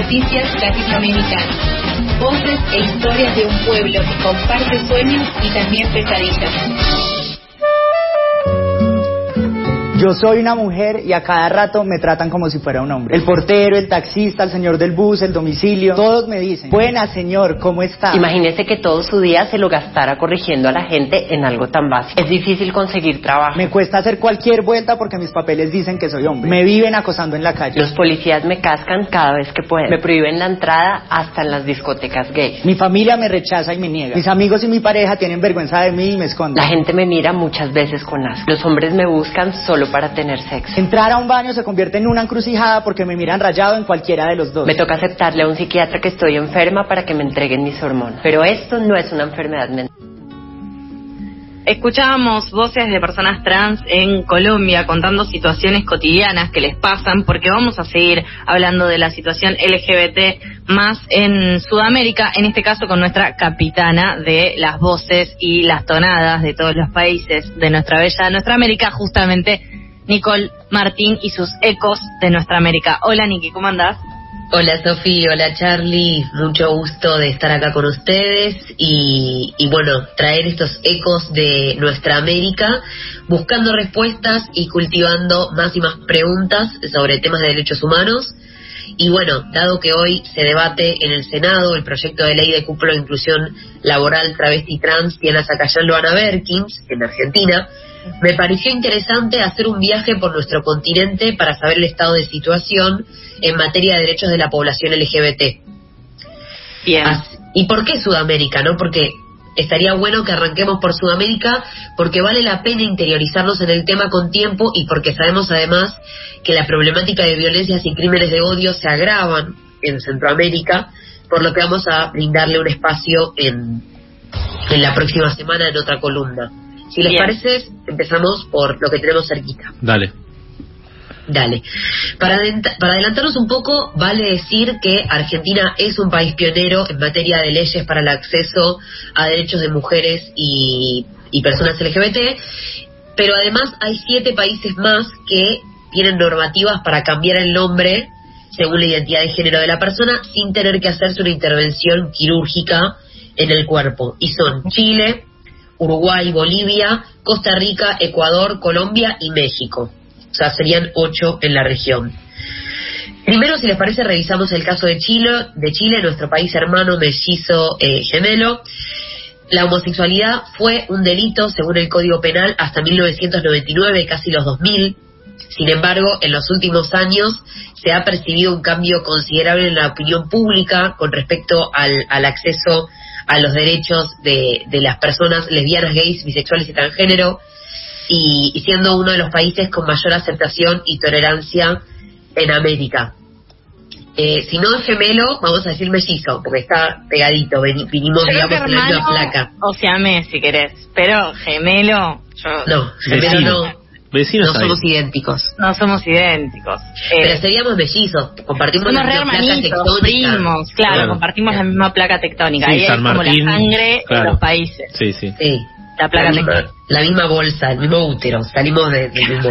noticias latinoamericanas. Voces e historias de un pueblo que comparte sueños y también pesadillas. Yo soy una mujer y a cada rato me tratan como si fuera un hombre. El portero, el taxista, el señor del bus, el domicilio, todos me dicen, buena señor, ¿cómo está? Imagínese que todo su día se lo gastara corrigiendo a la gente en algo tan básico. Es difícil conseguir trabajo. Me cuesta hacer cualquier vuelta porque mis papeles dicen que soy hombre. Me viven acosando en la calle. Los policías me cascan cada vez que pueden. Me prohíben la entrada hasta en las discotecas gay. Mi familia me rechaza y me niega. Mis amigos y mi pareja tienen vergüenza de mí y me esconden. La gente me mira muchas veces con asco. Los hombres me buscan solo para tener sexo. Entrar a un baño se convierte en una encrucijada porque me miran rayado en cualquiera de los dos. Me toca aceptarle a un psiquiatra que estoy enferma para que me entreguen mis hormonas. Pero esto no es una enfermedad mental. Escuchábamos voces de personas trans en Colombia contando situaciones cotidianas que les pasan, porque vamos a seguir hablando de la situación LGBT más en Sudamérica, en este caso con nuestra capitana de las voces y las tonadas de todos los países de nuestra bella nuestra América, justamente Nicole Martín y sus ecos de nuestra América. Hola Niki, ¿cómo andás? Hola Sofía, hola Charlie, mucho gusto de estar acá con ustedes y, y, bueno, traer estos ecos de nuestra América, buscando respuestas y cultivando más y más preguntas sobre temas de derechos humanos. Y bueno, dado que hoy se debate en el Senado el proyecto de ley de cúpulo de inclusión laboral travesti trans Diana Zacayán Loana Berkins, en Argentina, me pareció interesante hacer un viaje por nuestro continente para saber el estado de situación en materia de derechos de la población LGBT. Bien. ¿Y por qué Sudamérica? no Porque estaría bueno que arranquemos por Sudamérica porque vale la pena interiorizarnos en el tema con tiempo y porque sabemos además que la problemática de violencias y crímenes de odio se agravan en Centroamérica, por lo que vamos a brindarle un espacio en, en la próxima semana en otra columna. Si les parece, empezamos por lo que tenemos cerquita. Dale. Dale. Para, para adelantarnos un poco, vale decir que Argentina es un país pionero en materia de leyes para el acceso a derechos de mujeres y, y personas LGBT, pero además hay siete países más que tienen normativas para cambiar el nombre según la identidad de género de la persona sin tener que hacerse una intervención quirúrgica en el cuerpo. Y son Chile, Uruguay, Bolivia, Costa Rica, Ecuador, Colombia y México. O sea, serían ocho en la región. Primero, si les parece, revisamos el caso de Chile, de Chile, nuestro país hermano mellizo eh, gemelo. La homosexualidad fue un delito, según el Código Penal, hasta 1999, casi los 2000. Sin embargo, en los últimos años se ha percibido un cambio considerable en la opinión pública con respecto al, al acceso a los derechos de, de las personas lesbianas, gays, bisexuales y transgénero, y, siendo uno de los países con mayor aceptación y tolerancia en América. Eh, si no es gemelo, vamos a decir mellizo, porque está pegadito, vinimos, digamos, en la misma placa. O sea, me, si querés, pero gemelo, yo... No, gemelo no. Vecinos no somos idénticos. No somos idénticos. Pero eh, seríamos mellizos, compartimos la misma placa tectónica. Primos, claro, compartimos la misma placa tectónica. Sí, es como la sangre de los países. Sí, sí. sí. La placa tectónica. La misma bolsa, el mismo útero, salimos de, del mismo.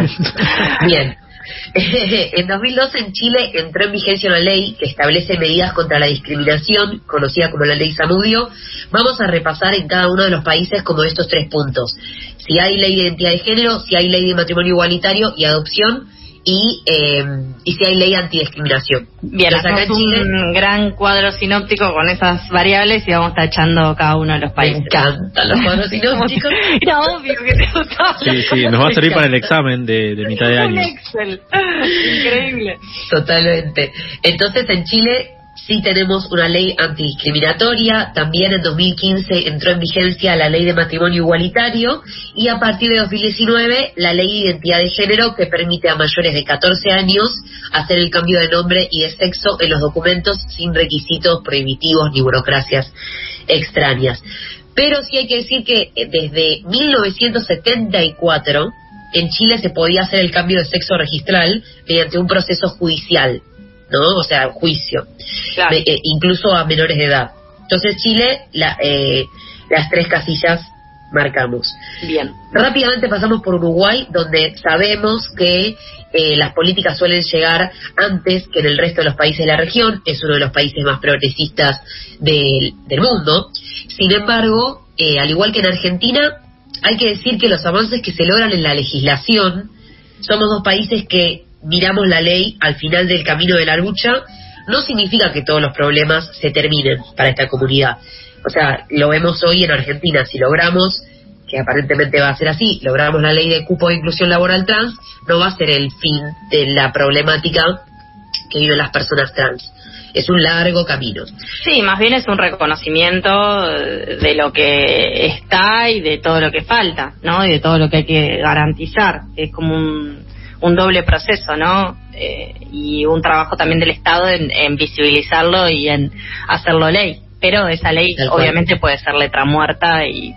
Bien. en 2012 en Chile entró en vigencia una ley que establece medidas contra la discriminación, conocida como la ley Samudio. Vamos a repasar en cada uno de los países como estos tres puntos. Si hay ley de identidad de género, si hay ley de matrimonio igualitario y adopción, y, eh, y si hay ley antidiscriminación. Bien, acá en Chile, un gran cuadro sinóptico con esas variables y vamos tachando cada uno de los países. Me encantan los cuadros sinópticos. Era obvio que te gustaba. Sí, sí, nos va a servir para el examen de, de mitad de año. Un Excel. Increíble. Totalmente. Entonces, en Chile Sí tenemos una ley antidiscriminatoria, también en 2015 entró en vigencia la ley de matrimonio igualitario y a partir de 2019 la ley de identidad de género que permite a mayores de 14 años hacer el cambio de nombre y de sexo en los documentos sin requisitos prohibitivos ni burocracias extrañas. Pero sí hay que decir que eh, desde 1974 en Chile se podía hacer el cambio de sexo registral mediante un proceso judicial. ¿No? O sea, juicio, eh, incluso a menores de edad. Entonces Chile, la, eh, las tres casillas marcamos. Bien. Rápidamente pasamos por Uruguay, donde sabemos que eh, las políticas suelen llegar antes que en el resto de los países de la región, es uno de los países más progresistas del, del mundo. Sin embargo, eh, al igual que en Argentina, hay que decir que los avances que se logran en la legislación, somos dos países que miramos la ley al final del camino de la lucha, no significa que todos los problemas se terminen para esta comunidad. O sea, lo vemos hoy en Argentina, si logramos, que aparentemente va a ser así, logramos la ley de cupo de inclusión laboral trans, no va a ser el fin de la problemática que viven las personas trans. Es un largo camino. Sí, más bien es un reconocimiento de lo que está y de todo lo que falta, ¿no? Y de todo lo que hay que garantizar. Es como un, un doble proceso, ¿no? Eh, y un trabajo también del Estado en, en visibilizarlo y en hacerlo ley. Pero esa ley Tal cual. obviamente puede ser letra muerta y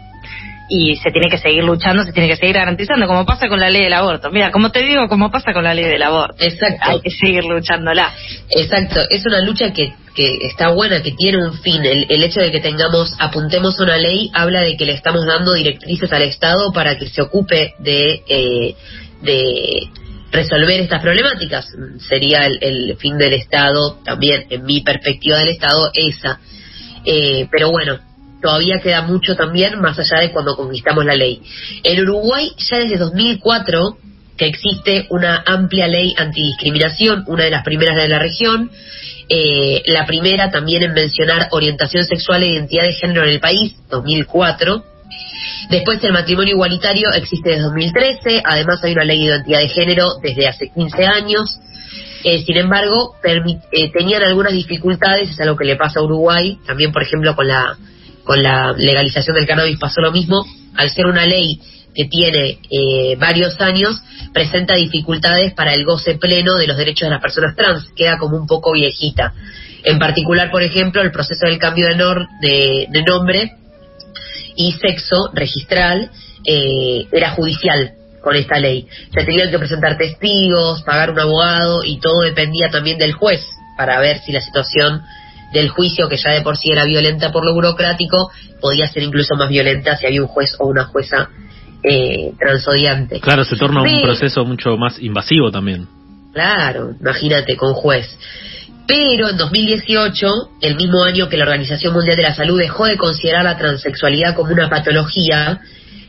y se tiene que seguir luchando, se tiene que seguir garantizando, como pasa con la ley del aborto. Mira, como te digo, como pasa con la ley del aborto. Exacto. Hay que seguir luchándola. Exacto, es una lucha que, que está buena, que tiene un fin. El, el hecho de que tengamos, apuntemos una ley, habla de que le estamos dando directrices al Estado para que se ocupe de, eh, de resolver estas problemáticas. Sería el, el fin del Estado, también en mi perspectiva del Estado, esa. Eh, pero bueno, todavía queda mucho también más allá de cuando conquistamos la ley. En Uruguay ya desde 2004 que existe una amplia ley antidiscriminación, una de las primeras de la región, eh, la primera también en mencionar orientación sexual e identidad de género en el país, 2004. Después el matrimonio igualitario existe desde 2013, además hay una ley de identidad de género desde hace 15 años. Eh, sin embargo, eh, tenían algunas dificultades, es algo que le pasa a Uruguay, también por ejemplo con la, con la legalización del cannabis pasó lo mismo, al ser una ley que tiene eh, varios años, presenta dificultades para el goce pleno de los derechos de las personas trans, queda como un poco viejita. En particular, por ejemplo, el proceso del cambio de, nor- de nombre y sexo registral eh, era judicial con esta ley. Se tenían que presentar testigos, pagar un abogado y todo dependía también del juez para ver si la situación del juicio, que ya de por sí era violenta por lo burocrático, podía ser incluso más violenta si había un juez o una jueza eh, transodiante. Claro, se torna un proceso mucho más invasivo también. Claro, imagínate, con juez. Pero en 2018, el mismo año que la Organización Mundial de la Salud dejó de considerar la transexualidad como una patología,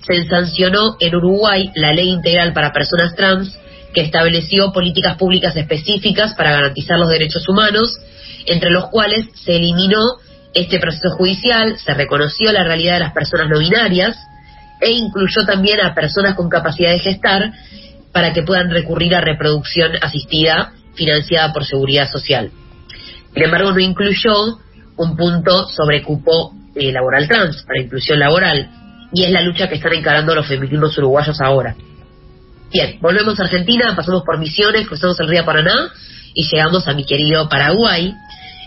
se sancionó en Uruguay la Ley Integral para Personas Trans, que estableció políticas públicas específicas para garantizar los derechos humanos, entre los cuales se eliminó este proceso judicial, se reconoció la realidad de las personas no binarias e incluyó también a personas con capacidad de gestar para que puedan recurrir a reproducción asistida financiada por seguridad social. Sin embargo, no incluyó un punto sobre cupo eh, laboral trans, para inclusión laboral, y es la lucha que están encarando los feminismos uruguayos ahora. Bien, volvemos a Argentina, pasamos por Misiones, cruzamos el río Paraná y llegamos a mi querido Paraguay,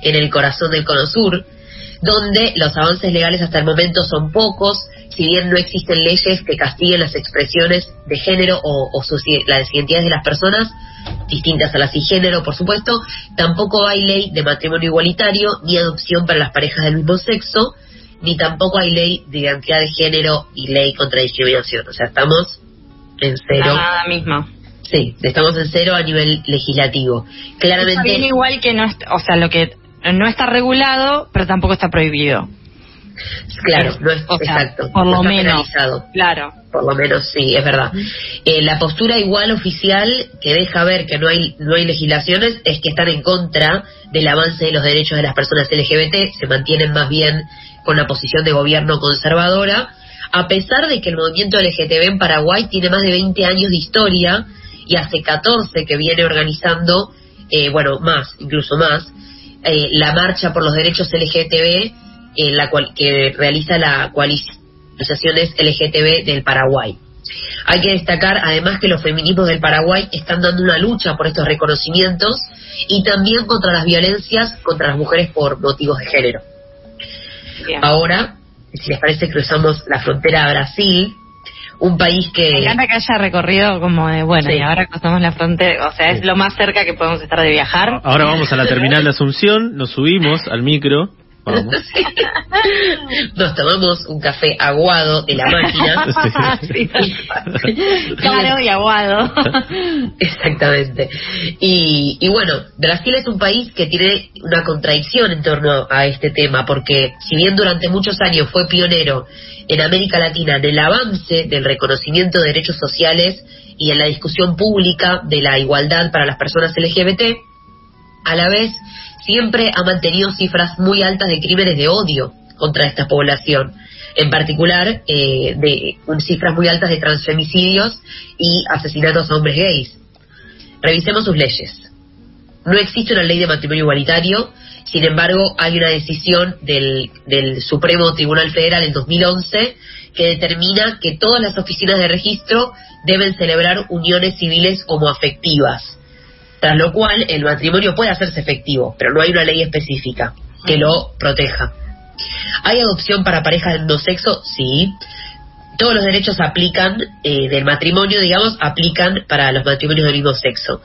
en el corazón del Cono Sur, donde los avances legales hasta el momento son pocos, si bien no existen leyes que castiguen las expresiones de género o, o sus- las identidades de las personas, distintas a las cisgénero, por supuesto, tampoco hay ley de matrimonio igualitario ni adopción para las parejas del mismo sexo, ni tampoco hay ley de identidad de género y ley contra discriminación. O sea, estamos en cero. Nada mismo. Sí, estamos en cero a nivel legislativo. Claramente, bien igual que no o sea, lo que no está regulado, pero tampoco está prohibido. Claro, no es O sea, exacto. por lo menos. Claro. por lo menos sí, es verdad. Eh, la postura igual oficial que deja ver que no hay no hay legislaciones es que están en contra del avance de los derechos de las personas LGBT, se mantienen más bien con la posición de gobierno conservadora, a pesar de que el movimiento LGTB en Paraguay tiene más de 20 años de historia y hace 14 que viene organizando, eh, bueno, más, incluso más, eh, la marcha por los derechos LGTB eh, la cual, que realiza la coalición organizaciones LGTB del Paraguay. Hay que destacar además que los feminismos del Paraguay están dando una lucha por estos reconocimientos y también contra las violencias contra las mujeres por motivos de género. Bien. Ahora, si les parece, cruzamos la frontera a Brasil, un país Me que... encanta que haya recorrido como de, bueno, Sí. y ahora cruzamos la frontera, o sea, es lo más cerca que podemos estar de viajar. Ahora vamos a la terminal de Asunción, nos subimos al micro Vamos. Nos tomamos un café aguado de la máquina. Sí, Claro y aguado. Exactamente. Y, y bueno, Brasil es un país que tiene una contradicción en torno a este tema, porque si bien durante muchos años fue pionero en América Latina en el avance del reconocimiento de derechos sociales y en la discusión pública de la igualdad para las personas LGBT, a la vez siempre ha mantenido cifras muy altas de crímenes de odio contra esta población, en particular eh, de cifras muy altas de transfemicidios y asesinatos a hombres gays. Revisemos sus leyes. No existe una ley de matrimonio igualitario, sin embargo hay una decisión del, del Supremo Tribunal Federal en 2011 que determina que todas las oficinas de registro deben celebrar uniones civiles homoafectivas tras lo cual el matrimonio puede hacerse efectivo, pero no hay una ley específica que lo proteja. ¿Hay adopción para parejas de no sexo? Sí. Todos los derechos aplican eh, del matrimonio, digamos, aplican para los matrimonios del mismo sexo.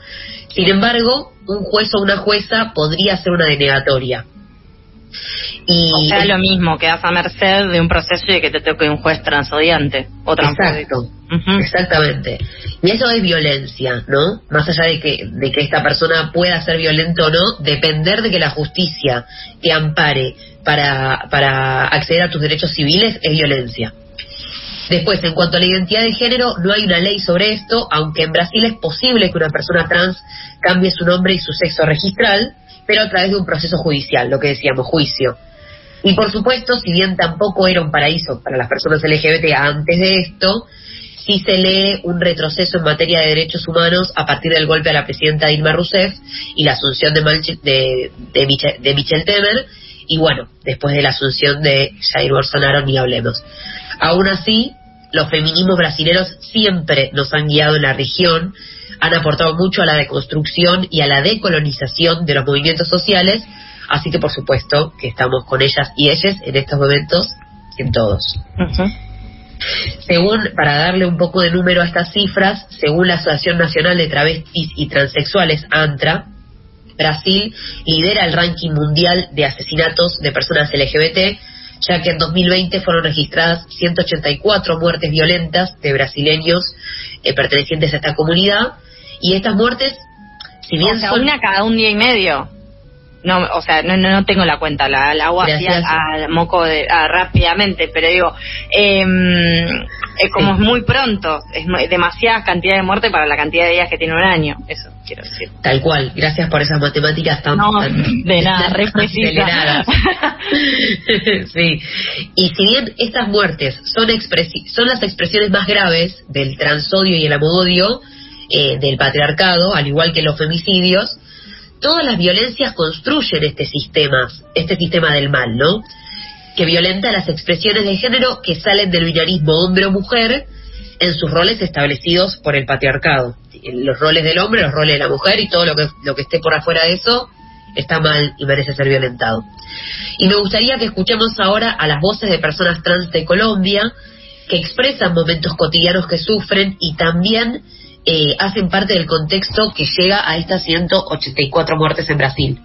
Sin embargo, un juez o una jueza podría hacer una denegatoria. Y o sea, lo mismo, quedas a merced de un proceso y de que te toque un juez transodiante o Exacto, exactamente. Y eso es violencia, ¿no? Más allá de que, de que esta persona pueda ser violenta o no, depender de que la justicia te ampare para, para acceder a tus derechos civiles es violencia. Después, en cuanto a la identidad de género, no hay una ley sobre esto, aunque en Brasil es posible que una persona trans cambie su nombre y su sexo registral, pero a través de un proceso judicial, lo que decíamos, juicio. Y por supuesto, si bien tampoco era un paraíso para las personas LGBT antes de esto, sí se lee un retroceso en materia de derechos humanos a partir del golpe a la presidenta Dilma Rousseff y la asunción de, de, de, Michel, de Michel Temer, y bueno, después de la asunción de Jair Bolsonaro ni hablemos. Aún así, los feminismos brasileños siempre nos han guiado en la región han aportado mucho a la deconstrucción y a la decolonización de los movimientos sociales, así que por supuesto que estamos con ellas y ellas en estos momentos en todos. Según, para darle un poco de número a estas cifras, según la Asociación Nacional de Travestis y Transexuales, ANTRA, Brasil lidera el ranking mundial de asesinatos de personas LGBT, ya que en 2020 fueron registradas 184 muertes violentas de brasileños eh, pertenecientes a esta comunidad, y estas muertes, si bien o sea, una cada un día y medio. No, o sea, no, no, tengo la cuenta, la, la hago así a, moco de, rápidamente, pero digo, em, es como es muy pronto, es demasiada cantidad de muerte para la cantidad de días que tiene un año, eso quiero decir. Tal cual, gracias por esas matemáticas tan... No, de nada, re sí, y si bien estas muertes son, son las expresiones más graves del transodio y el amodio, eh, del patriarcado, al igual que los femicidios, todas las violencias construyen este sistema, este sistema del mal, ¿no? Que violenta las expresiones de género que salen del binarismo hombre o mujer en sus roles establecidos por el patriarcado. Los roles del hombre, los roles de la mujer y todo lo que, lo que esté por afuera de eso está mal y merece ser violentado. Y me gustaría que escuchemos ahora a las voces de personas trans de Colombia que expresan momentos cotidianos que sufren y también eh, hacen parte del contexto que llega a estas 184 muertes en Brasil.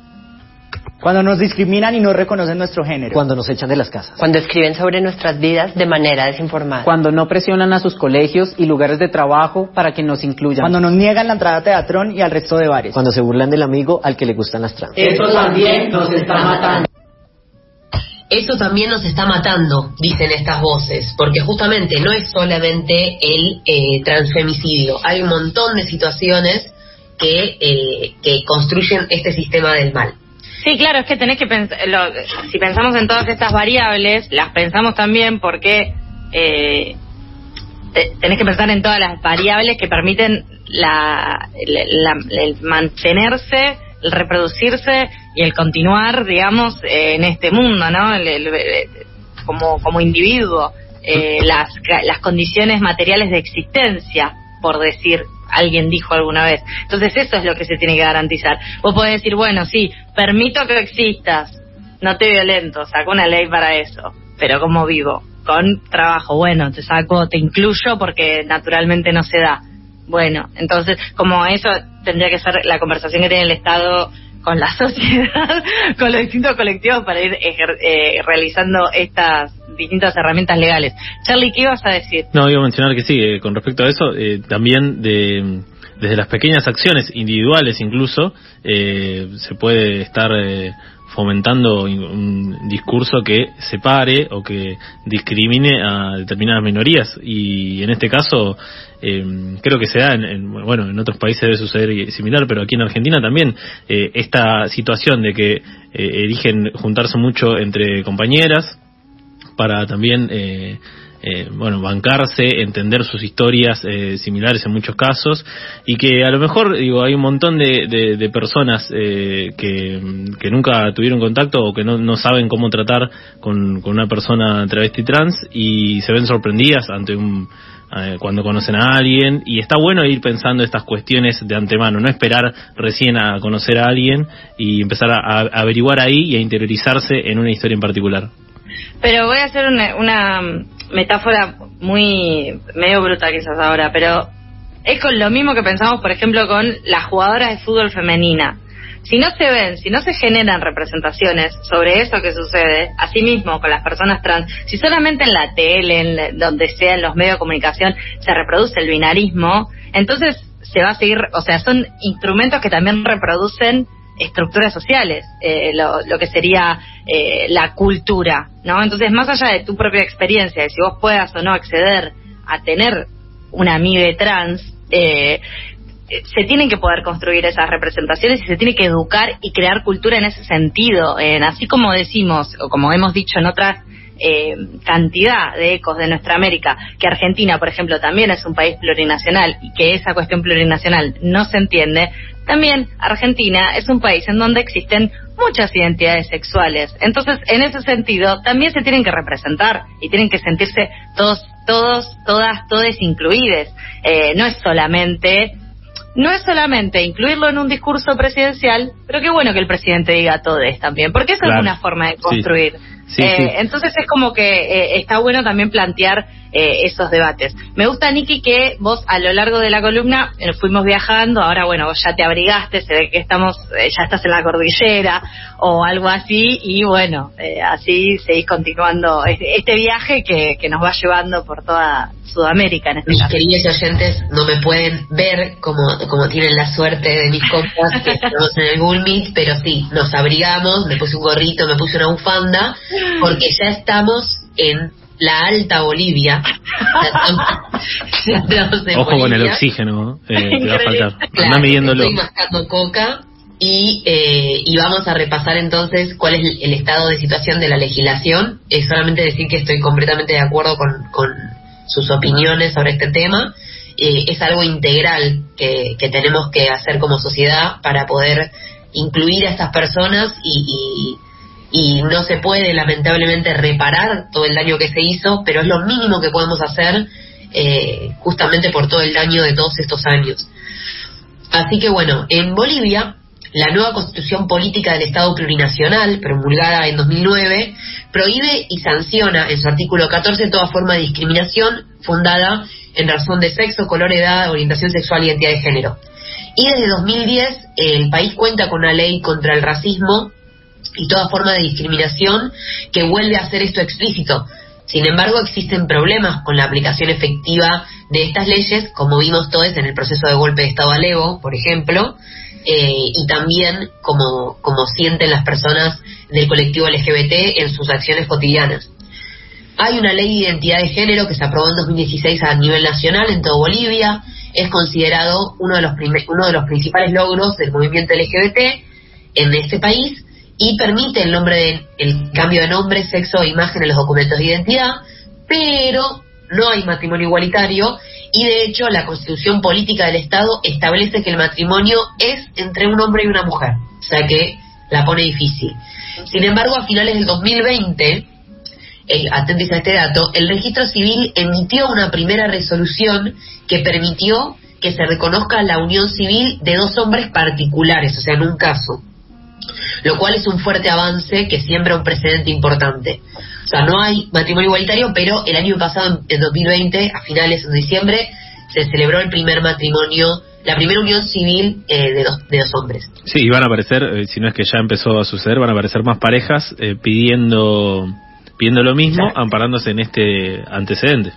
Cuando nos discriminan y no reconocen nuestro género. Cuando nos echan de las casas. Cuando escriben sobre nuestras vidas de manera desinformada. Cuando no presionan a sus colegios y lugares de trabajo para que nos incluyan. Cuando nos niegan la entrada a Teatrón y al resto de bares. Cuando se burlan del amigo al que le gustan las trans. Eso también nos está matando. Eso también nos está matando, dicen estas voces, porque justamente no es solamente el eh, transfemicidio, hay un montón de situaciones que, eh, que construyen este sistema del mal. Sí, claro, es que tenés que pensar, si pensamos en todas estas variables, las pensamos también porque eh, tenés que pensar en todas las variables que permiten la, el mantenerse el reproducirse y el continuar, digamos, en este mundo, ¿no? como, como individuo, eh, las, las condiciones materiales de existencia, por decir, alguien dijo alguna vez. Entonces eso es lo que se tiene que garantizar. Vos podés decir, bueno, sí, permito que existas, no te violento, saco una ley para eso, pero como vivo, con trabajo, bueno, te saco, te incluyo porque naturalmente no se da bueno, entonces, como eso tendría que ser la conversación que tiene el Estado con la sociedad, con los distintos colectivos para ir eh, realizando estas distintas herramientas legales. Charlie, ¿qué ibas a decir? No, iba a mencionar que sí, eh, con respecto a eso, eh, también de desde las pequeñas acciones individuales incluso se puede estar fomentando un discurso que separe o que discrimine a determinadas minorías. Y en este caso eh, creo que se da en, bueno en otros países debe suceder similar pero aquí en Argentina también eh, esta situación de que eh, eligen juntarse mucho entre compañeras para también eh, eh, bueno, bancarse, entender sus historias eh, similares en muchos casos y que a lo mejor, digo, hay un montón de, de, personas eh, que, que, nunca tuvieron contacto o que no, no saben cómo tratar con, con, una persona travesti trans y se ven sorprendidas ante un cuando conocen a alguien y está bueno ir pensando estas cuestiones de antemano, no esperar recién a conocer a alguien y empezar a, averiguar ahí y a interiorizarse en una historia en particular. Pero voy a hacer una, una metáfora muy medio bruta quizás ahora, pero es con lo mismo que pensamos, por ejemplo, con las jugadoras de fútbol femenina. Si no se ven, si no se generan representaciones sobre eso que sucede, así mismo con las personas trans, si solamente en la tele, en donde sea, en los medios de comunicación, se reproduce el binarismo, entonces se va a seguir, o sea, son instrumentos que también reproducen estructuras sociales, eh, lo, lo, que sería eh, la cultura, ¿no? Entonces, más allá de tu propia experiencia, de si vos puedas o no acceder a tener una amiga trans, eh, se tienen que poder construir esas representaciones y se tiene que educar y crear cultura en ese sentido. En, así como decimos, o como hemos dicho en otras eh, cantidad de ecos de nuestra América, que Argentina, por ejemplo, también es un país plurinacional y que esa cuestión plurinacional no se entiende, también Argentina es un país en donde existen muchas identidades sexuales. Entonces, en ese sentido, también se tienen que representar y tienen que sentirse todos, todos, todas, todes incluides. Eh, no es solamente no es solamente incluirlo en un discurso presidencial, pero qué bueno que el presidente diga todes también, porque eso es una forma de construir. Eh, entonces es como que eh, está bueno también plantear eh, esos debates. Me gusta, Niki, que vos a lo largo de la columna fuimos viajando, ahora bueno, vos ya te abrigaste, se ve que estamos, ya estás en la cordillera o algo así, y bueno, así seguís continuando este, viaje que, que, nos va llevando por toda Sudamérica en este Mis queridos oyentes no me pueden ver como, como tienen la suerte de mis compas que estamos en el Google Meet, pero sí, nos abrigamos, me puse un gorrito, me puse una bufanda porque ya estamos en la alta Bolivia. Ojo con el oxígeno, eh, te va a faltar. Claro, midiéndolo. Estoy mascando coca y, eh, y vamos a repasar entonces cuál es el, estado de situación de la legislación. Es solamente decir que estoy completamente de acuerdo con, con sus opiniones sobre este tema. Eh, es algo integral que, que tenemos que hacer como sociedad para poder incluir a estas personas y, y no se puede lamentablemente reparar todo el daño que se hizo, pero es lo mínimo que podemos hacer eh, justamente por todo el daño de todos estos años. Así que bueno, en Bolivia, la nueva constitución política del Estado plurinacional, promulgada en 2009, prohíbe y sanciona en su artículo 14 toda forma de discriminación fundada en razón de sexo, color, edad, orientación sexual identidad de género. Y desde 2010 el país cuenta con una ley contra el racismo y toda forma de discriminación que vuelve a hacer esto explícito. Sin embargo, existen problemas con la aplicación efectiva de estas leyes, como vimos todos en el proceso de golpe de Estado a Lego, por ejemplo, eh, y también como, como sienten las personas del colectivo LGBT en sus acciones cotidianas. Hay una ley de identidad de género que se aprobó en 2016 a nivel nacional en todo Bolivia. Es considerado uno de los, uno de los principales logros del movimiento LGBT en este país y permite el nombre de, el cambio de nombre, sexo e imagen en los documentos de identidad, pero no hay matrimonio igualitario y de hecho la constitución política del Estado establece que el matrimonio es entre un hombre y una mujer, o sea que la pone difícil. Sin embargo, a finales del 2020, eh, atentos a este dato, el registro civil emitió una primera resolución que permitió que se reconozca la unión civil de dos hombres particulares, o sea, en un caso lo cual es un fuerte avance que siembra un precedente importante. O sea, no hay matrimonio igualitario, pero el año pasado, en 2020, a finales de diciembre, se celebró el primer matrimonio la primera unión civil eh, de, dos, de dos hombres. Sí, y van a aparecer, eh, si no es que ya empezó a suceder, van a aparecer más parejas eh, pidiendo, pidiendo lo mismo, Exacto. amparándose en este antecedente.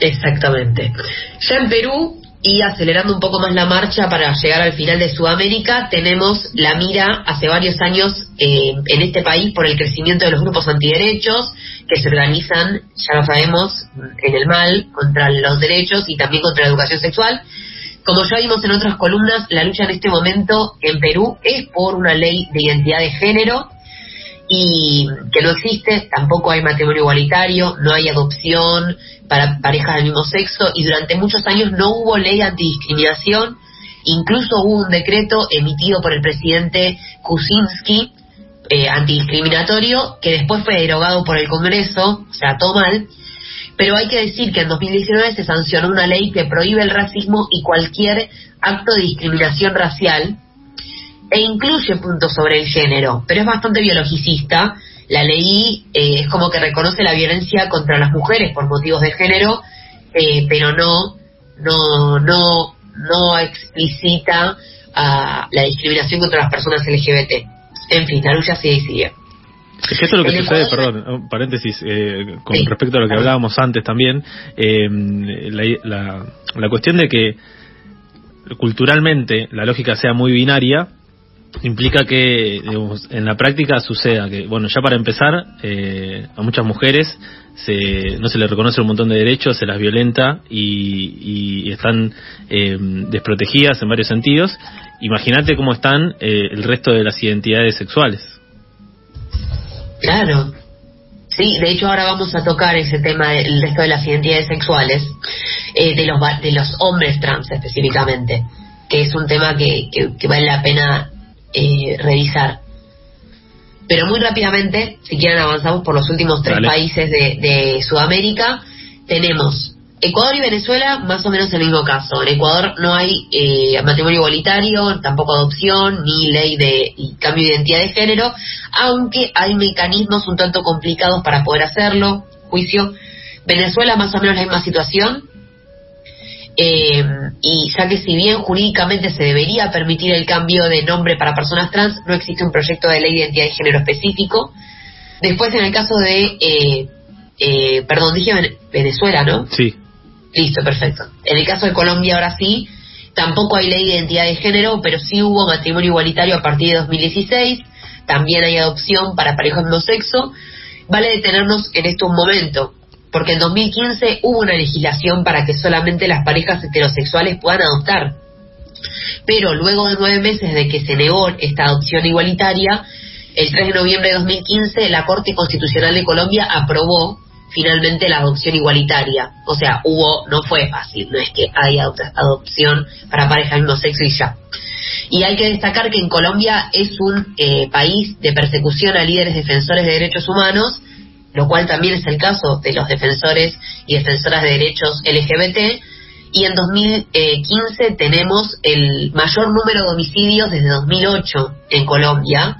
Exactamente. Ya en Perú, y acelerando un poco más la marcha para llegar al final de Sudamérica, tenemos la mira hace varios años eh, en este país por el crecimiento de los grupos antiderechos que se organizan, ya lo sabemos, en el mal contra los derechos y también contra la educación sexual. Como ya vimos en otras columnas, la lucha en este momento en Perú es por una ley de identidad de género y que no existe, tampoco hay matrimonio igualitario, no hay adopción para parejas del mismo sexo y durante muchos años no hubo ley antidiscriminación, incluso hubo un decreto emitido por el presidente Kuczynski eh, antidiscriminatorio que después fue derogado por el Congreso, o sea, todo mal, pero hay que decir que en 2019 se sancionó una ley que prohíbe el racismo y cualquier acto de discriminación racial e incluye puntos sobre el género, pero es bastante biologicista. La ley eh, es como que reconoce la violencia contra las mujeres por motivos de género, eh, pero no, no, no, no explicita ah, la discriminación contra las personas LGBT. En fin, la lucha sigue y sigue. Es que esto es lo que sucede, Ecuador- perdón, un paréntesis, eh, con Sí. respecto a lo que hablábamos antes también, eh, la, la- la cuestión de que culturalmente la lógica sea muy binaria implica que digamos, en la práctica suceda que, bueno, ya para empezar, eh, a muchas mujeres se, no se les reconoce un montón de derechos, se las violenta y, y están eh, desprotegidas en varios sentidos. Imagínate cómo están eh, el resto de las identidades sexuales. Claro. Sí, de hecho ahora vamos a tocar ese tema del resto de las identidades sexuales, eh, de, los, de los hombres trans específicamente, que es un tema que, que vale la pena eh, revisar. Pero muy rápidamente, si quieren avanzamos por los últimos tres Dale. países de, de Sudamérica, tenemos Ecuador y Venezuela, más o menos el mismo caso. En Ecuador no hay eh, matrimonio igualitario, tampoco adopción, ni ley de y cambio de identidad de género, aunque hay mecanismos un tanto complicados para poder hacerlo, juicio. Venezuela más o menos la misma situación, eh, y ya que si bien jurídicamente se debería permitir el cambio de nombre para personas trans, no existe un proyecto de ley de identidad de género específico. Después en el caso de, eh, eh, perdón, dije Ven- Venezuela, ¿no? Sí. Listo, perfecto. En el caso de Colombia ahora sí, tampoco hay ley de identidad de género, pero sí hubo matrimonio igualitario a partir de 2016, también hay adopción para parejas de mismo sexo. Vale detenernos en esto un momento, porque en 2015 hubo una legislación para que solamente las parejas heterosexuales puedan adoptar. Pero luego de nueve meses de que se negó esta adopción igualitaria, el 3 de noviembre de 2015 la Corte Constitucional de Colombia aprobó finalmente la adopción igualitaria. O sea, hubo, no fue fácil, no es que hay adop- adopción para parejas del mismo sexo y ya. Y hay que destacar que en Colombia es un eh, país de persecución a líderes defensores de derechos humanos, lo cual también es el caso de los defensores y defensoras de derechos LGBT. Y en 2015 tenemos el mayor número de homicidios desde 2008 en Colombia.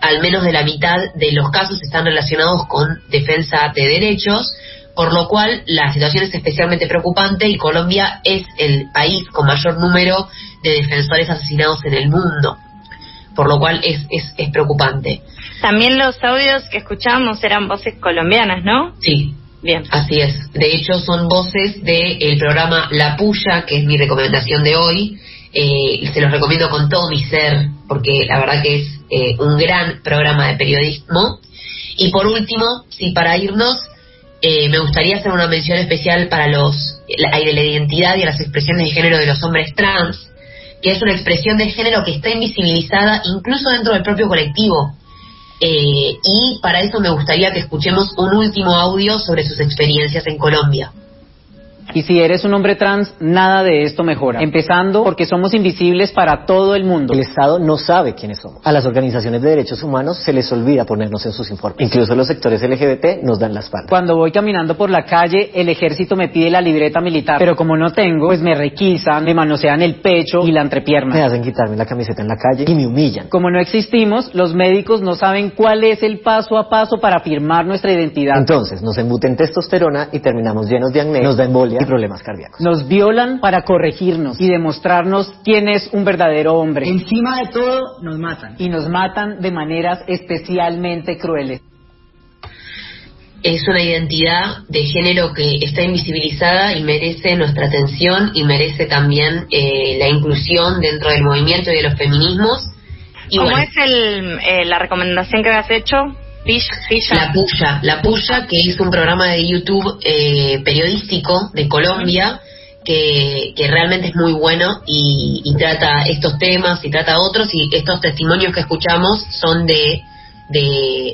Al menos de la mitad de los casos están relacionados con defensa de derechos, por lo cual la situación es especialmente preocupante y Colombia es el país con mayor número de defensores asesinados en el mundo, por lo cual es, es, es preocupante. También los audios que escuchábamos eran voces colombianas, ¿no? Sí, Bien. Así es. De hecho, son voces del programa La Puya, que es mi recomendación de hoy. Eh, se los recomiendo con todo mi ser, porque la verdad que es eh, un gran programa de periodismo. Y por último, sí, para irnos, eh, me gustaría hacer una mención especial para los la, de la identidad y las expresiones de género de los hombres trans, que es una expresión de género que está invisibilizada incluso dentro del propio colectivo. Eh, y para eso me gustaría que escuchemos un último audio sobre sus experiencias en Colombia. Y si eres un hombre trans, nada de esto mejora. Empezando porque somos invisibles para todo el mundo. El Estado no sabe quiénes somos. A las organizaciones de derechos humanos se les olvida ponernos en sus informes. Incluso los sectores LGBT nos dan la espalda. Cuando voy caminando por la calle, el ejército me pide la libreta militar, pero como no tengo, pues me requisan, me manosean el pecho y la entrepierna. Me hacen quitarme la camiseta en la calle y me humillan. Como no existimos, los médicos no saben cuál es el paso a paso para firmar nuestra identidad. Entonces nos embuten testosterona y terminamos llenos de acné, nos da embolia y problemas cardíacos. Nos violan para corregirnos y demostrarnos quién es un verdadero hombre. Encima de todo, nos matan. Y nos matan de maneras especialmente crueles. Es una identidad de género que está invisibilizada y merece nuestra atención y merece también eh, la inclusión dentro del movimiento y de los feminismos. Y ¿Cómo bueno, es el, eh, la recomendación que habías hecho? Pilla. La Puya, La Puya, que es un programa de YouTube eh, periodístico de Colombia, que, que realmente es muy bueno y, y trata estos temas y trata otros, y estos testimonios que escuchamos son de, de,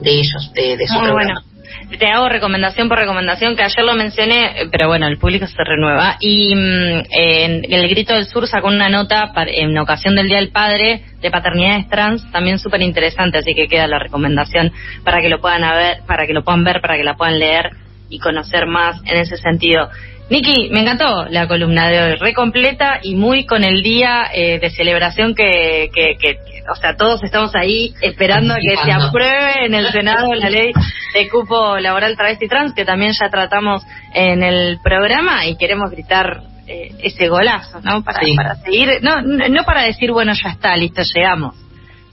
de ellos, de, de su Muy programa. bueno. Te hago recomendación por recomendación, que ayer lo mencioné, pero bueno, el público se renueva. Y mm, en El Grito del Sur sacó una nota en ocasión del Día del Padre de paternidades trans, también súper interesante, así que queda la recomendación para que lo puedan ver, para que lo puedan ver, para que la puedan leer y conocer más en ese sentido. Niki, me encantó la columna de hoy, re completa y muy con el día eh, de celebración que, que, que- o sea, todos estamos ahí esperando a que se apruebe en el Senado la ley de cupo laboral travesti trans, que también ya tratamos en el programa y queremos gritar eh, ese golazo, ¿no? Para, Sí. para seguir, no no para decir, bueno, ya está, listo, llegamos.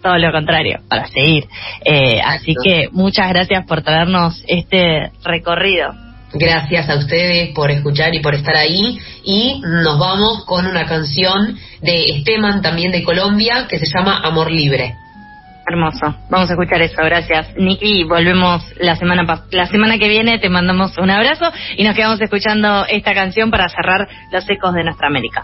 Todo lo contrario, para seguir. Eh, así que muchas gracias por traernos este recorrido. Gracias a ustedes por escuchar y por estar ahí. Y nos vamos con una canción de Esteban, también de Colombia, que se llama Amor Libre. Hermoso. Vamos a escuchar eso. Gracias, Niki. Volvemos la semana pas- la semana que viene. Te mandamos un abrazo y nos quedamos escuchando esta canción para cerrar los ecos de nuestra América.